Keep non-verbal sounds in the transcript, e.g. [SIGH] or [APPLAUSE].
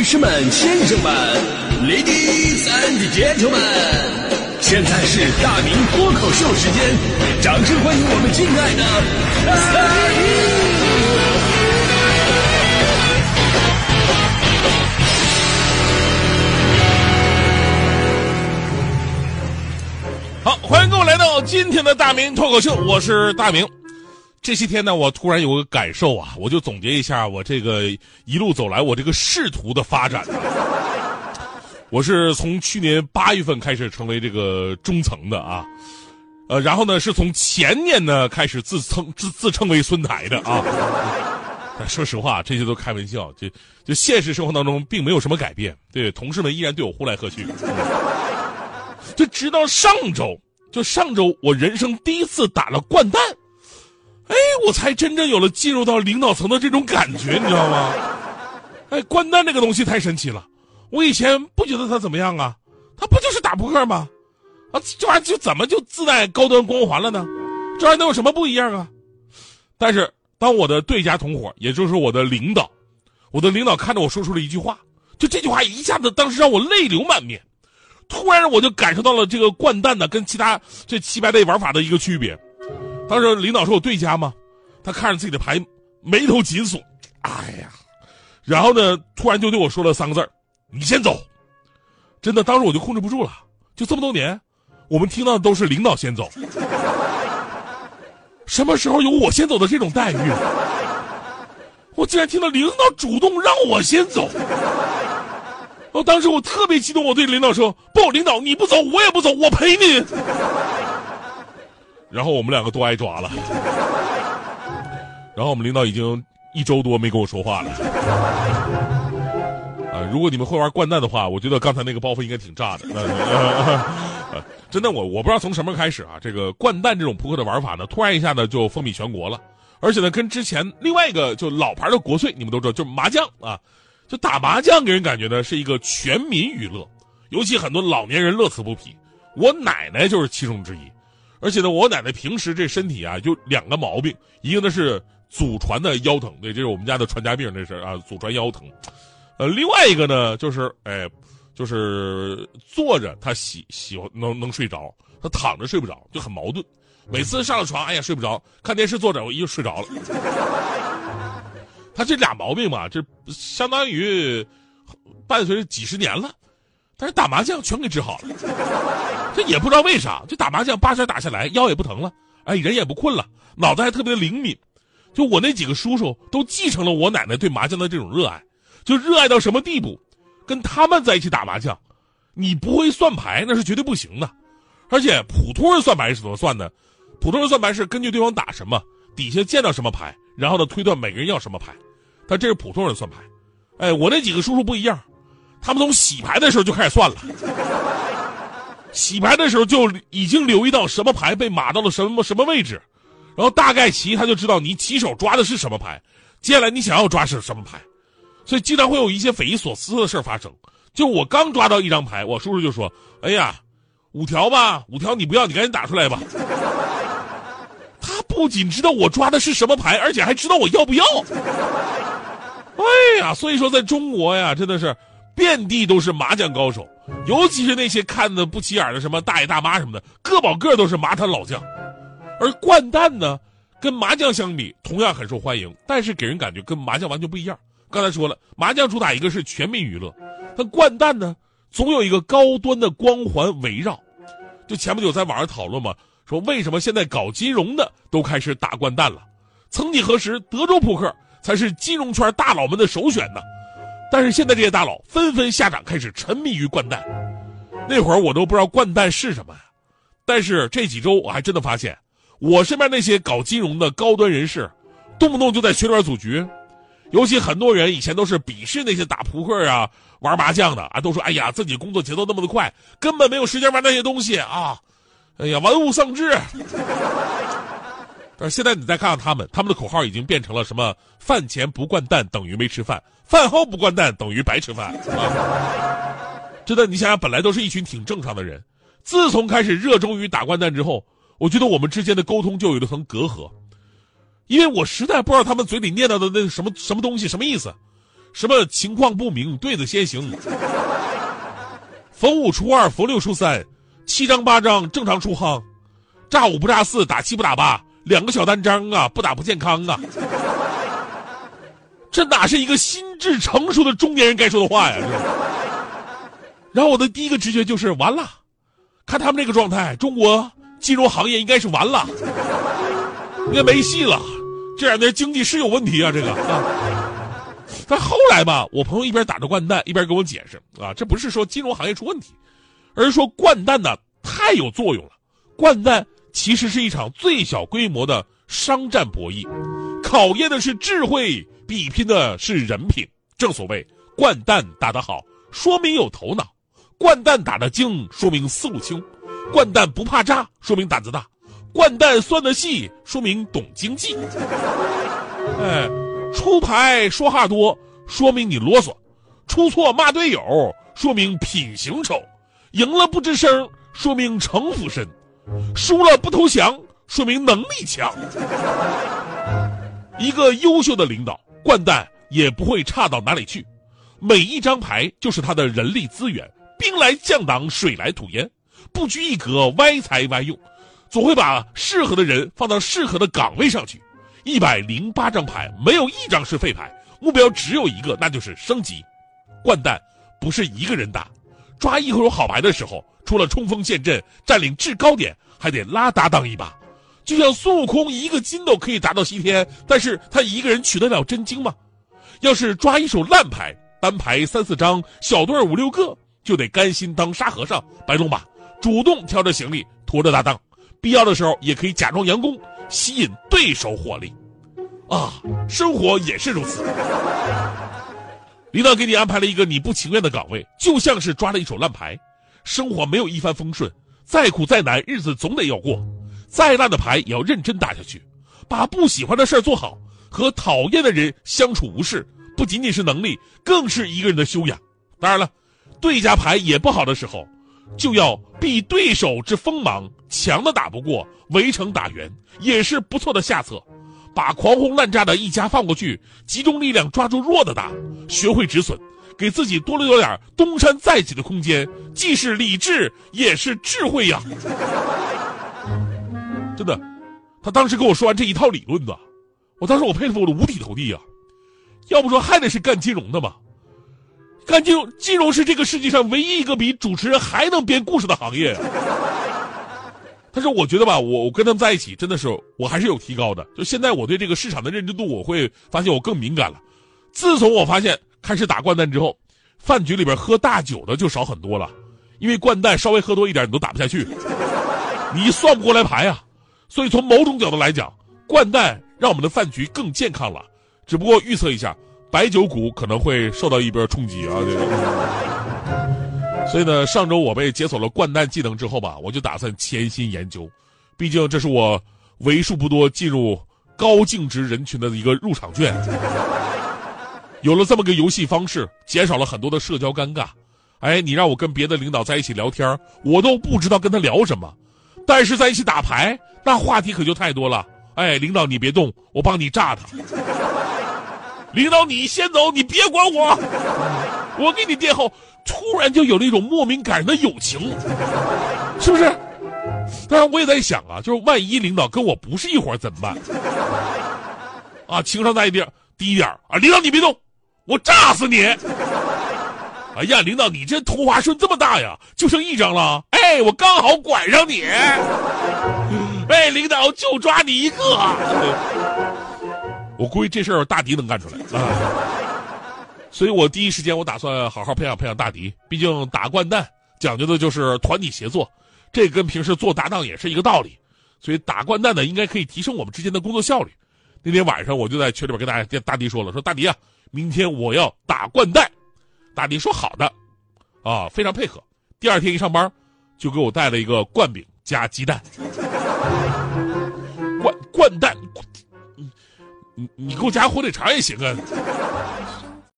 女士们、先生们，Ladies and Gentlemen，现在是大明脱口秀时间，掌声欢迎我们敬爱的大明！好，欢迎各位来到今天的大明脱口秀，我是大明。这些天呢，我突然有个感受啊，我就总结一下我这个一路走来我这个仕途的发展。我是从去年八月份开始成为这个中层的啊，呃，然后呢是从前年呢开始自称自自称为孙台的啊。但 [LAUGHS] 说实话，这些都开玩笑，就就现实生活当中并没有什么改变，对同事们依然对我呼来喝去。[LAUGHS] 就直到上周，就上周我人生第一次打了掼蛋。哎，我才真正有了进入到领导层的这种感觉，你知道吗？哎，掼蛋这个东西太神奇了，我以前不觉得它怎么样啊，它不就是打扑克吗？啊，这玩意儿就怎么就自带高端光环了呢？这玩意儿能有什么不一样啊？但是当我的对家同伙，也就是我的领导，我的领导看着我说出了一句话，就这句话一下子当时让我泪流满面，突然我就感受到了这个掼蛋呢跟其他这棋牌类玩法的一个区别。当时领导说我对家吗？他看着自己的牌，眉头紧锁。哎呀，然后呢，突然就对我说了三个字你先走。”真的，当时我就控制不住了。就这么多年，我们听到的都是领导先走。[LAUGHS] 什么时候有我先走的这种待遇？我竟然听到领导主动让我先走。哦，当时我特别激动，我对领导说：“不，领导你不走，我也不走，我陪你。”然后我们两个都挨抓了，然后我们领导已经一周多没跟我说话了。啊，如果你们会玩掼蛋的话，我觉得刚才那个包袱应该挺炸的。真的，我我不知道从什么开始啊，这个掼蛋这种扑克的玩法呢，突然一下呢就风靡全国了，而且呢跟之前另外一个就老牌的国粹，你们都知道，就是麻将啊，就打麻将给人感觉呢是一个全民娱乐，尤其很多老年人乐此不疲。我奶奶就是其中之一。而且呢，我奶奶平时这身体啊，就两个毛病，一个呢是祖传的腰疼，对，这是我们家的传家病，这是啊，祖传腰疼。呃，另外一个呢，就是哎，就是坐着他喜喜欢能能睡着，他躺着睡不着，就很矛盾。每次上了床，哎呀睡不着，看电视坐着我又睡着了。[LAUGHS] 他这俩毛病嘛，这相当于伴随几十年了。但是打麻将全给治好了，这也不知道为啥，就打麻将八圈打下来腰也不疼了，哎人也不困了，脑子还特别灵敏。就我那几个叔叔都继承了我奶奶对麻将的这种热爱，就热爱到什么地步，跟他们在一起打麻将，你不会算牌那是绝对不行的。而且普通人算牌是怎么算的？普通人算牌是根据对方打什么，底下见到什么牌，然后呢推断每个人要什么牌，但这是普通人算牌。哎，我那几个叔叔不一样。他们从洗牌的时候就开始算了，洗牌的时候就已经留意到什么牌被码到了什么什么位置，然后大概齐他就知道你起手抓的是什么牌，接下来你想要抓是什么牌，所以经常会有一些匪夷所思的事发生。就我刚抓到一张牌，我叔叔就说：“哎呀，五条吧，五条你不要，你赶紧打出来吧。[LAUGHS] ”他不仅知道我抓的是什么牌，而且还知道我要不要。[LAUGHS] 哎呀，所以说在中国呀，真的是。遍地都是麻将高手，尤其是那些看的不起眼的什么大爷大妈什么的，个保个都是麻坛老将。而掼蛋呢，跟麻将相比，同样很受欢迎，但是给人感觉跟麻将完全不一样。刚才说了，麻将主打一个是全民娱乐，但掼蛋呢，总有一个高端的光环围绕。就前不久在网上讨论嘛，说为什么现在搞金融的都开始打掼蛋了？曾几何时，德州扑克才是金融圈大佬们的首选呢。但是现在这些大佬纷纷下场，开始沉迷于掼蛋。那会儿我都不知道掼蛋是什么呀。但是这几周我还真的发现，我身边那些搞金融的高端人士，动不动就在群里边组局。尤其很多人以前都是鄙视那些打扑克啊、玩麻将的啊，都说：“哎呀，自己工作节奏那么的快，根本没有时间玩那些东西啊！”哎呀，玩物丧志。但是现在你再看看他们，他们的口号已经变成了什么？饭前不灌蛋等于没吃饭，饭后不灌蛋等于白吃饭！真的，你想想，本来都是一群挺正常的人，自从开始热衷于打掼蛋之后，我觉得我们之间的沟通就有一层隔阂，因为我实在不知道他们嘴里念叨的那什么什么东西什么意思，什么情况不明，对子先行。逢五除二，逢六除三，七张八张正常出夯，炸五不炸四，打七不打八，两个小单张啊，不打不健康啊。[LAUGHS] 这哪是一个心智成熟的中年人该说的话呀？然后我的第一个直觉就是完了，看他们这个状态，中国金融行业应该是完了，应该没戏了。这两年经济是有问题啊，这个啊。但后来吧，我朋友一边打着掼蛋，一边跟我解释啊，这不是说金融行业出问题，而是说掼蛋呢太有作用了。掼蛋其实是一场最小规模的商战博弈，考验的是智慧，比拼的是人品。正所谓，掼蛋打得好，说明有头脑；掼蛋打得精，说明思路清；掼蛋不怕炸，说明胆子大；掼蛋算得细，说明懂经济。哎，出牌说话多，说明你啰嗦；出错骂队友，说明品行丑；赢了不吱声，说明城府深；输了不投降，说明能力强。一个优秀的领导，掼蛋也不会差到哪里去。每一张牌就是他的人力资源，兵来将挡，水来土掩，不拘一格，歪才歪用，总会把适合的人放到适合的岗位上去。一百零八张牌，没有一张是废牌，目标只有一个，那就是升级。掼蛋不是一个人打，抓一手好牌的时候，除了冲锋陷阵、占领制高点，还得拉搭档一把。就像孙悟空一个筋斗可以达到西天，但是他一个人取得了真经吗？要是抓一手烂牌，单牌三四张，小队五六个，就得甘心当沙和尚、白龙马，主动挑着行李，驮着搭档，必要的时候也可以假装佯攻。吸引对手火力，啊，生活也是如此。领导给你安排了一个你不情愿的岗位，就像是抓了一手烂牌。生活没有一帆风顺，再苦再难，日子总得要过。再烂的牌也要认真打下去，把不喜欢的事儿做好，和讨厌的人相处无事，不仅仅是能力，更是一个人的修养。当然了，对家牌也不好的时候。就要避对手之锋芒，强的打不过，围城打援也是不错的下策。把狂轰滥炸的一家放过去，集中力量抓住弱的打，学会止损，给自己多留点东山再起的空间，既是理智，也是智慧呀。真的，他当时跟我说完这一套理论子，我当时我佩服我的五体投地呀。要不说还得是干金融的嘛。干金融，金融是这个世界上唯一一个比主持人还能编故事的行业。但是我觉得吧，我我跟他们在一起，真的是我还是有提高的。就现在我对这个市场的认知度，我会发现我更敏感了。自从我发现开始打掼蛋之后，饭局里边喝大酒的就少很多了，因为掼蛋稍微喝多一点你都打不下去，你算不过来牌啊。所以从某种角度来讲，掼蛋让我们的饭局更健康了。只不过预测一下。白酒股可能会受到一波冲击啊！这个，所以呢，上周我被解锁了掼蛋技能之后吧，我就打算潜心研究，毕竟这是我为数不多进入高净值人群的一个入场券。有了这么个游戏方式，减少了很多的社交尴尬。哎，你让我跟别的领导在一起聊天，我都不知道跟他聊什么，但是在一起打牌，那话题可就太多了。哎，领导你别动，我帮你炸他。[LAUGHS] 领导，你先走，你别管我，我给你垫后。突然就有了一种莫名感人的友情，是不是？当然，我也在想啊，就是万一领导跟我不是一伙怎么办？啊，情商再低低一点啊！领导你别动，我炸死你！哎呀，领导你这同花顺这么大呀，就剩一张了。哎，我刚好管上你。哎，领导就抓你一个。我估计这事儿大迪能干出来啊，所以我第一时间我打算好好培养培养大迪。毕竟打掼蛋讲究的就是团体协作，这跟平时做搭档也是一个道理。所以打掼蛋呢，应该可以提升我们之间的工作效率。那天晚上我就在群里边跟大家大迪说了，说大迪啊，明天我要打掼蛋。大迪说好的，啊，非常配合。第二天一上班，就给我带了一个灌饼加鸡蛋，[LAUGHS] 灌灌蛋。你你给我加火腿肠也行啊，